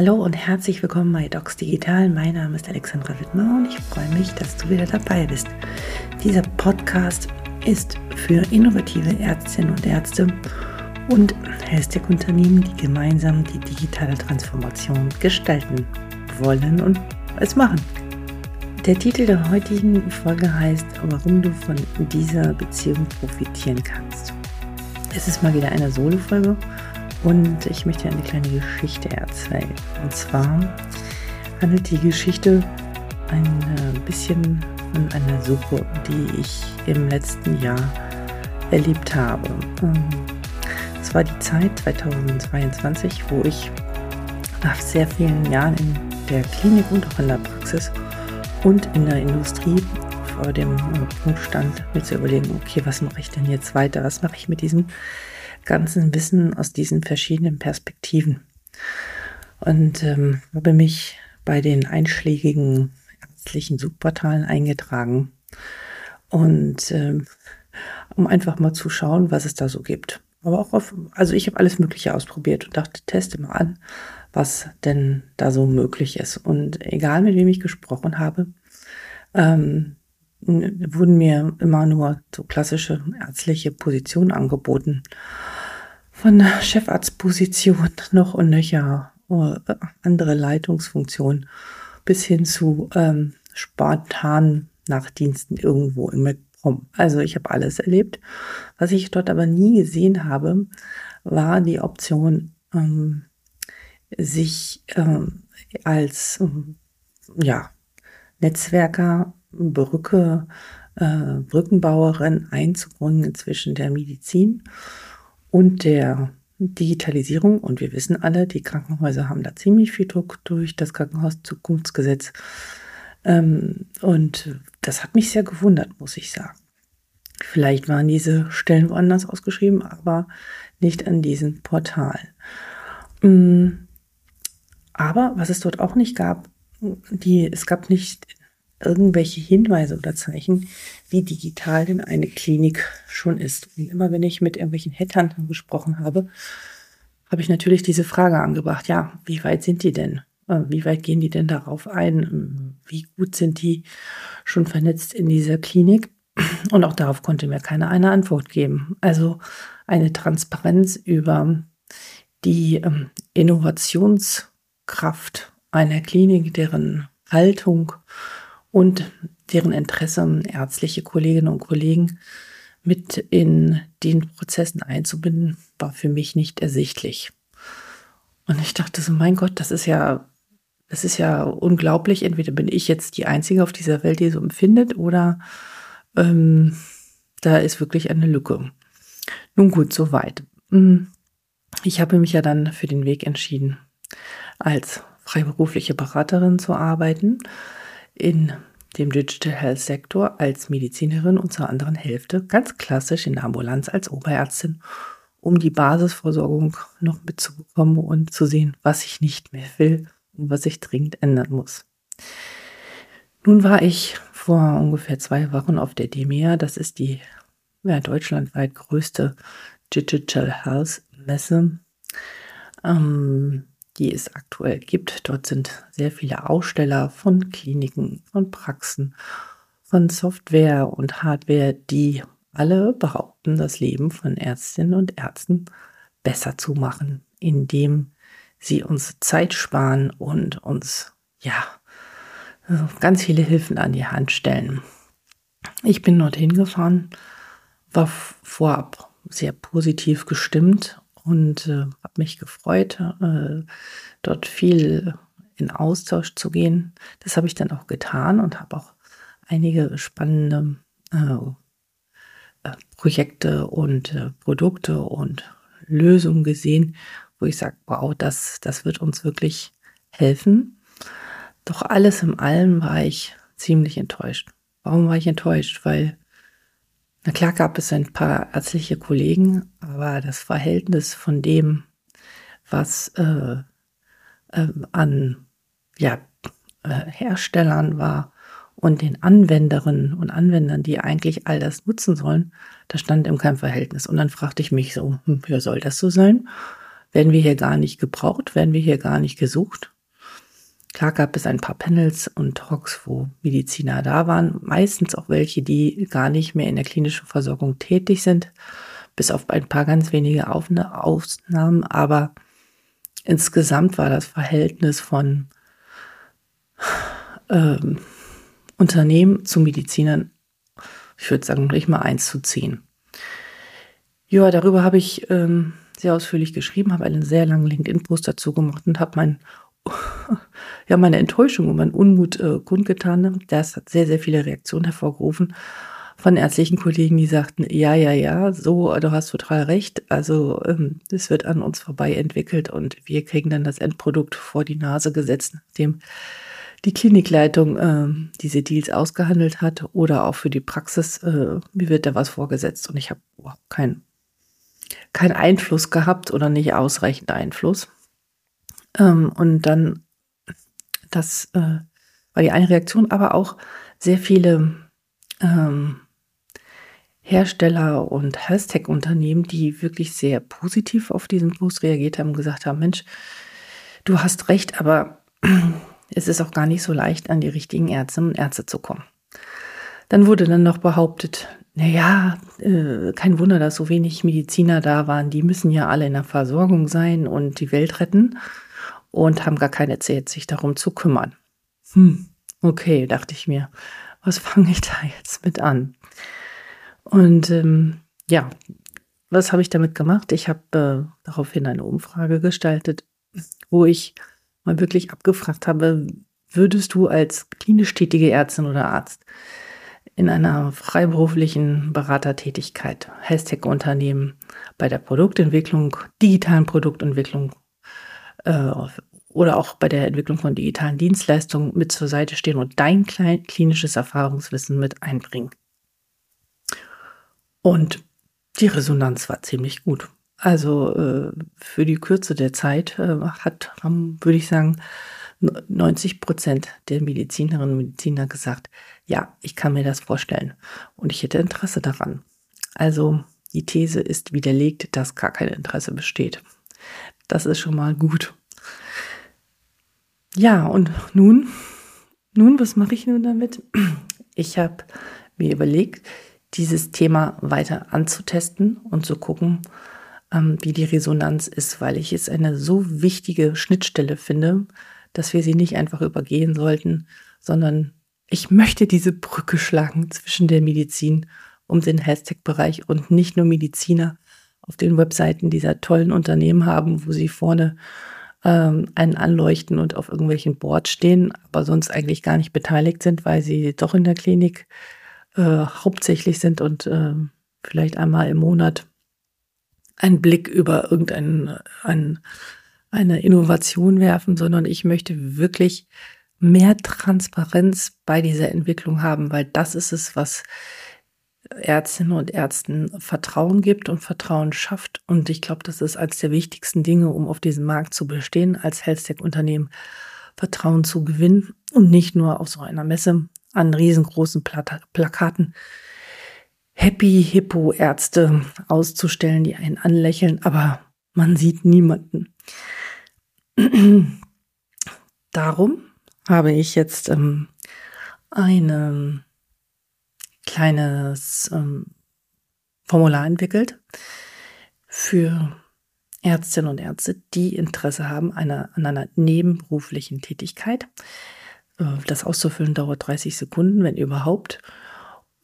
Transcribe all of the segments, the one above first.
Hallo und herzlich willkommen bei Docs Digital. Mein Name ist Alexandra Wittmer und ich freue mich, dass du wieder dabei bist. Dieser Podcast ist für innovative Ärztinnen und Ärzte und Health-Tech-Unternehmen, die gemeinsam die digitale Transformation gestalten wollen und es machen. Der Titel der heutigen Folge heißt, warum du von dieser Beziehung profitieren kannst. Es ist mal wieder eine Solo-Folge und ich möchte eine kleine Geschichte erzählen. Und zwar handelt die Geschichte ein bisschen von einer Suche, die ich im letzten Jahr erlebt habe. Ähm, es war die Zeit 2022, wo ich nach sehr vielen Jahren in der Klinik und auch in der Praxis und in der Industrie vor dem Punkt stand, mir zu überlegen, okay, was mache ich denn jetzt weiter? Was mache ich mit diesem ganzen Wissen aus diesen verschiedenen Perspektiven? Und ähm, habe mich bei den einschlägigen ärztlichen Suchportalen eingetragen und ähm, um einfach mal zu schauen, was es da so gibt. Aber auch auf, also ich habe alles Mögliche ausprobiert und dachte, teste mal an, was denn da so möglich ist. Und egal mit wem ich gesprochen habe, ähm, wurden mir immer nur so klassische ärztliche Positionen angeboten. Von Chefarztposition noch und nöcher, äh, andere Leitungsfunktionen bis hin zu ähm, spontanen Nachtdiensten irgendwo im MacPom. Also ich habe alles erlebt. Was ich dort aber nie gesehen habe, war die Option, ähm, sich ähm, als ähm, ja, Netzwerker, Brücke, äh, Brückenbauerin einzubringen zwischen der Medizin und der Digitalisierung. Und wir wissen alle, die Krankenhäuser haben da ziemlich viel Druck durch das Krankenhauszukunftsgesetz. Ähm, und das hat mich sehr gewundert, muss ich sagen. Vielleicht waren diese Stellen woanders ausgeschrieben, aber nicht an diesem Portal. Mm, aber was es dort auch nicht gab, die, es gab nicht irgendwelche Hinweise oder Zeichen, wie digital denn eine Klinik schon ist. Und immer wenn ich mit irgendwelchen Headhuntern gesprochen habe, habe ich natürlich diese Frage angebracht, ja, wie weit sind die denn? Äh, wie weit gehen die denn darauf ein? Wie gut sind die schon vernetzt in dieser Klinik? Und auch darauf konnte mir keiner eine Antwort geben. Also eine Transparenz über die ähm, Innovationskraft einer Klinik, deren Haltung und deren Interesse ärztliche Kolleginnen und Kollegen mit in den Prozessen einzubinden, war für mich nicht ersichtlich. Und ich dachte so, mein Gott, das ist ja, das ist ja unglaublich. Entweder bin ich jetzt die Einzige auf dieser Welt, die so empfindet, oder ähm, da ist wirklich eine Lücke. Nun gut, soweit. Hm, ich habe mich ja dann für den Weg entschieden, als freiberufliche Beraterin zu arbeiten in dem Digital Health Sektor als Medizinerin und zur anderen Hälfte ganz klassisch in der Ambulanz als Oberärztin, um die Basisversorgung noch mitzubekommen und zu sehen, was ich nicht mehr will und was ich dringend ändern muss. Nun war ich vor ungefähr zwei Wochen auf der DEMEA, das ist die ja, deutschlandweit größte Digital Health Messe. Ähm, die es aktuell gibt. Dort sind sehr viele Aussteller von Kliniken, von Praxen, von Software und Hardware, die alle behaupten, das Leben von Ärztinnen und Ärzten besser zu machen, indem sie uns Zeit sparen und uns, ja, ganz viele Hilfen an die Hand stellen. Ich bin dorthin gefahren, war vorab sehr positiv gestimmt und äh, habe mich gefreut, äh, dort viel in Austausch zu gehen. Das habe ich dann auch getan und habe auch einige spannende äh, äh Projekte und äh, Produkte und Lösungen gesehen, wo ich sage, wow, das, das wird uns wirklich helfen. Doch alles in allem war ich ziemlich enttäuscht. Warum war ich enttäuscht? Weil na klar gab es ein paar ärztliche Kollegen, aber das Verhältnis von dem, was äh, äh, an ja, äh, Herstellern war und den Anwenderinnen und Anwendern, die eigentlich all das nutzen sollen, da stand in keinem Verhältnis. Und dann fragte ich mich so, hm, ja, soll das so sein? werden wir hier gar nicht gebraucht, werden wir hier gar nicht gesucht. Klar gab es ein paar Panels und Talks, wo Mediziner da waren, meistens auch welche, die gar nicht mehr in der klinischen Versorgung tätig sind, bis auf ein paar ganz wenige Ausnahmen, aber insgesamt war das Verhältnis von ähm, Unternehmen zu Medizinern, ich würde sagen, nicht mal eins zu zehn. Ja, darüber habe ich ähm, sehr ausführlich geschrieben, habe einen sehr langen LinkedIn-Post dazu gemacht und habe mein, ja, meine Enttäuschung und mein Unmut äh, kundgetan. Das hat sehr, sehr viele Reaktionen hervorgerufen von ärztlichen Kollegen, die sagten, ja, ja, ja, so, du hast total recht. Also ähm, das wird an uns vorbei entwickelt und wir kriegen dann das Endprodukt vor die Nase gesetzt, nachdem die Klinikleitung äh, diese Deals ausgehandelt hat oder auch für die Praxis, äh, mir wird da was vorgesetzt und ich habe überhaupt keinen kein Einfluss gehabt oder nicht ausreichend Einfluss. Ähm, und dann, das äh, war die eine Reaktion, aber auch sehr viele ähm, Hersteller und Health-Tech-Unternehmen, die wirklich sehr positiv auf diesen Post reagiert haben und gesagt haben, Mensch, du hast recht, aber es ist auch gar nicht so leicht, an die richtigen Ärztinnen und Ärzte zu kommen. Dann wurde dann noch behauptet, naja, äh, kein Wunder, dass so wenig Mediziner da waren. Die müssen ja alle in der Versorgung sein und die Welt retten und haben gar keine Zeit, sich darum zu kümmern. Hm, okay, dachte ich mir, was fange ich da jetzt mit an? Und ähm, ja, was habe ich damit gemacht? Ich habe äh, daraufhin eine Umfrage gestaltet, wo ich mal wirklich abgefragt habe, würdest du als klinisch tätige Ärztin oder Arzt in einer freiberuflichen Beratertätigkeit, Hashtag-Unternehmen bei der Produktentwicklung, digitalen Produktentwicklung äh, oder auch bei der Entwicklung von digitalen Dienstleistungen mit zur Seite stehen und dein klinisches Erfahrungswissen mit einbringen. Und die Resonanz war ziemlich gut. Also äh, für die Kürze der Zeit äh, hat, würde ich sagen, 90 Prozent der Medizinerinnen und Mediziner gesagt, ja, ich kann mir das vorstellen und ich hätte Interesse daran. Also die These ist widerlegt, dass gar kein Interesse besteht. Das ist schon mal gut. Ja, und nun, nun, was mache ich nun damit? Ich habe mir überlegt, dieses Thema weiter anzutesten und zu gucken, ähm, wie die Resonanz ist, weil ich es eine so wichtige Schnittstelle finde, dass wir sie nicht einfach übergehen sollten, sondern ich möchte diese Brücke schlagen zwischen der Medizin und den Hashtag-Bereich und nicht nur Mediziner auf den Webseiten dieser tollen Unternehmen haben, wo sie vorne ähm, einen anleuchten und auf irgendwelchen Boards stehen, aber sonst eigentlich gar nicht beteiligt sind, weil sie doch in der Klinik äh, hauptsächlich sind und äh, vielleicht einmal im Monat einen Blick über irgendeinen ein, eine Innovation werfen, sondern ich möchte wirklich mehr Transparenz bei dieser Entwicklung haben, weil das ist es, was Ärztinnen und Ärzten Vertrauen gibt und Vertrauen schafft. Und ich glaube, das ist eines der wichtigsten Dinge, um auf diesem Markt zu bestehen, als Health-Tech-Unternehmen Vertrauen zu gewinnen und nicht nur auf so einer Messe an riesengroßen Plakaten Happy Hippo Ärzte auszustellen, die einen anlächeln, aber man sieht niemanden. Darum habe ich jetzt ähm, ein kleines ähm, Formular entwickelt für Ärztinnen und Ärzte, die Interesse haben einer, an einer nebenberuflichen Tätigkeit. Äh, das auszufüllen dauert 30 Sekunden, wenn überhaupt,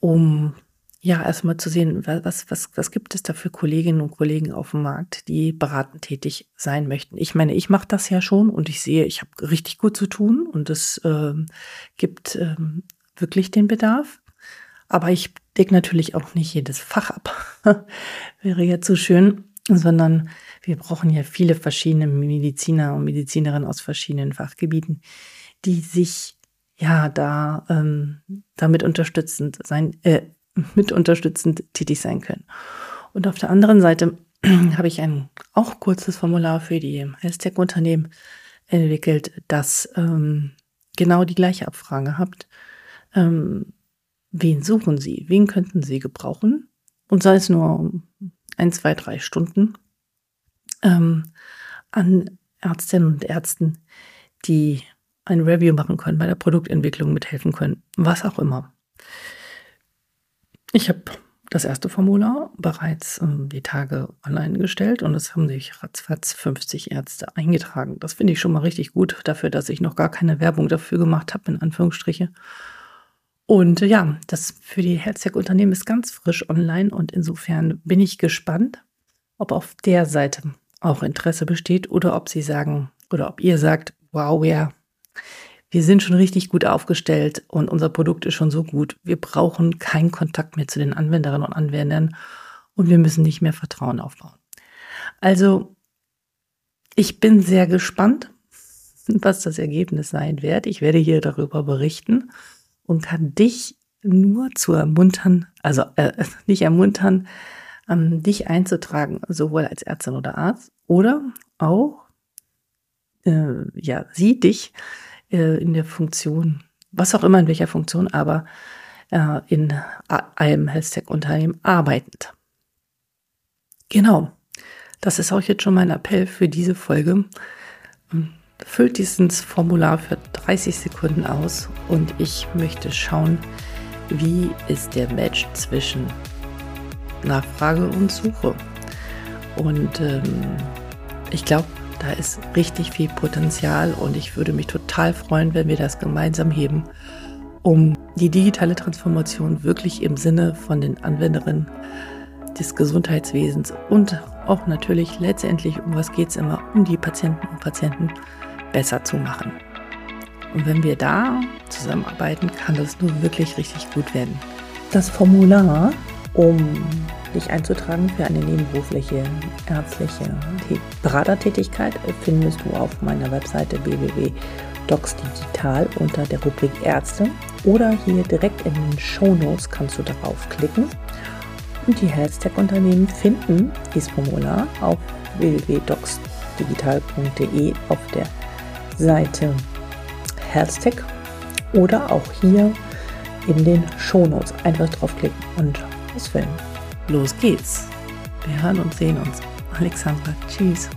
um ja, erstmal zu sehen, was, was, was gibt es da für Kolleginnen und Kollegen auf dem Markt, die beratend tätig sein möchten. Ich meine, ich mache das ja schon und ich sehe, ich habe richtig gut zu tun und es äh, gibt äh, wirklich den Bedarf. Aber ich decke natürlich auch nicht jedes Fach ab. Wäre ja zu schön, sondern wir brauchen ja viele verschiedene Mediziner und Medizinerinnen aus verschiedenen Fachgebieten, die sich ja da ähm, damit unterstützend sein, äh, mit unterstützend tätig sein können. Und auf der anderen Seite habe ich ein auch kurzes Formular für die Health-Tech-Unternehmen entwickelt, das ähm, genau die gleiche Abfrage habt. Ähm, wen suchen Sie? Wen könnten Sie gebrauchen? Und sei es nur ein, zwei, drei Stunden. Ähm, an Ärztinnen und Ärzten, die ein Review machen können, bei der Produktentwicklung mithelfen können, was auch immer. Ich habe das erste Formular bereits ähm, die Tage online gestellt und es haben sich ratzfatz 50 Ärzte eingetragen. Das finde ich schon mal richtig gut dafür, dass ich noch gar keine Werbung dafür gemacht habe, in Anführungsstriche. Und äh, ja, das für die Herztech-Unternehmen ist ganz frisch online und insofern bin ich gespannt, ob auf der Seite auch Interesse besteht oder ob sie sagen oder ob ihr sagt, wow, ja, wir sind schon richtig gut aufgestellt und unser Produkt ist schon so gut. Wir brauchen keinen Kontakt mehr zu den Anwenderinnen und Anwendern und wir müssen nicht mehr Vertrauen aufbauen. Also, ich bin sehr gespannt, was das Ergebnis sein wird. Ich werde hier darüber berichten und kann dich nur zu ermuntern, also äh, nicht ermuntern, ähm, dich einzutragen, sowohl als Ärztin oder Arzt oder auch, äh, ja, sie dich äh, in der Funktion, was auch immer in welcher Funktion, aber äh, in einem Health-Tech-Unternehmen arbeitend. Genau, das ist auch jetzt schon mein Appell für diese Folge. Füllt dieses Formular für 30 Sekunden aus und ich möchte schauen, wie ist der Match zwischen Nachfrage und Suche. Und ähm, ich glaube, da ist richtig viel Potenzial und ich würde mich total freuen, wenn wir das gemeinsam heben, um die digitale Transformation wirklich im Sinne von den Anwenderinnen des Gesundheitswesens und auch natürlich letztendlich, um was geht es immer, um die Patienten und Patienten besser zu machen. Und wenn wir da zusammenarbeiten, kann das nur wirklich richtig gut werden. Das Formular, um dich einzutragen für eine nebenberufliche ärztliche Beratertätigkeit, findest du auf meiner Webseite www.docsdigital unter der Rubrik Ärzte oder hier direkt in den Show Notes kannst du darauf klicken. Und die Health-Tech-Unternehmen finden dieses Formular auf www.docsdigital.de auf der Seite Health-Tech oder auch hier in den Show Notes einfach draufklicken und ausfüllen. Los geht's. Wir hören und sehen uns. Alexandra, tschüss.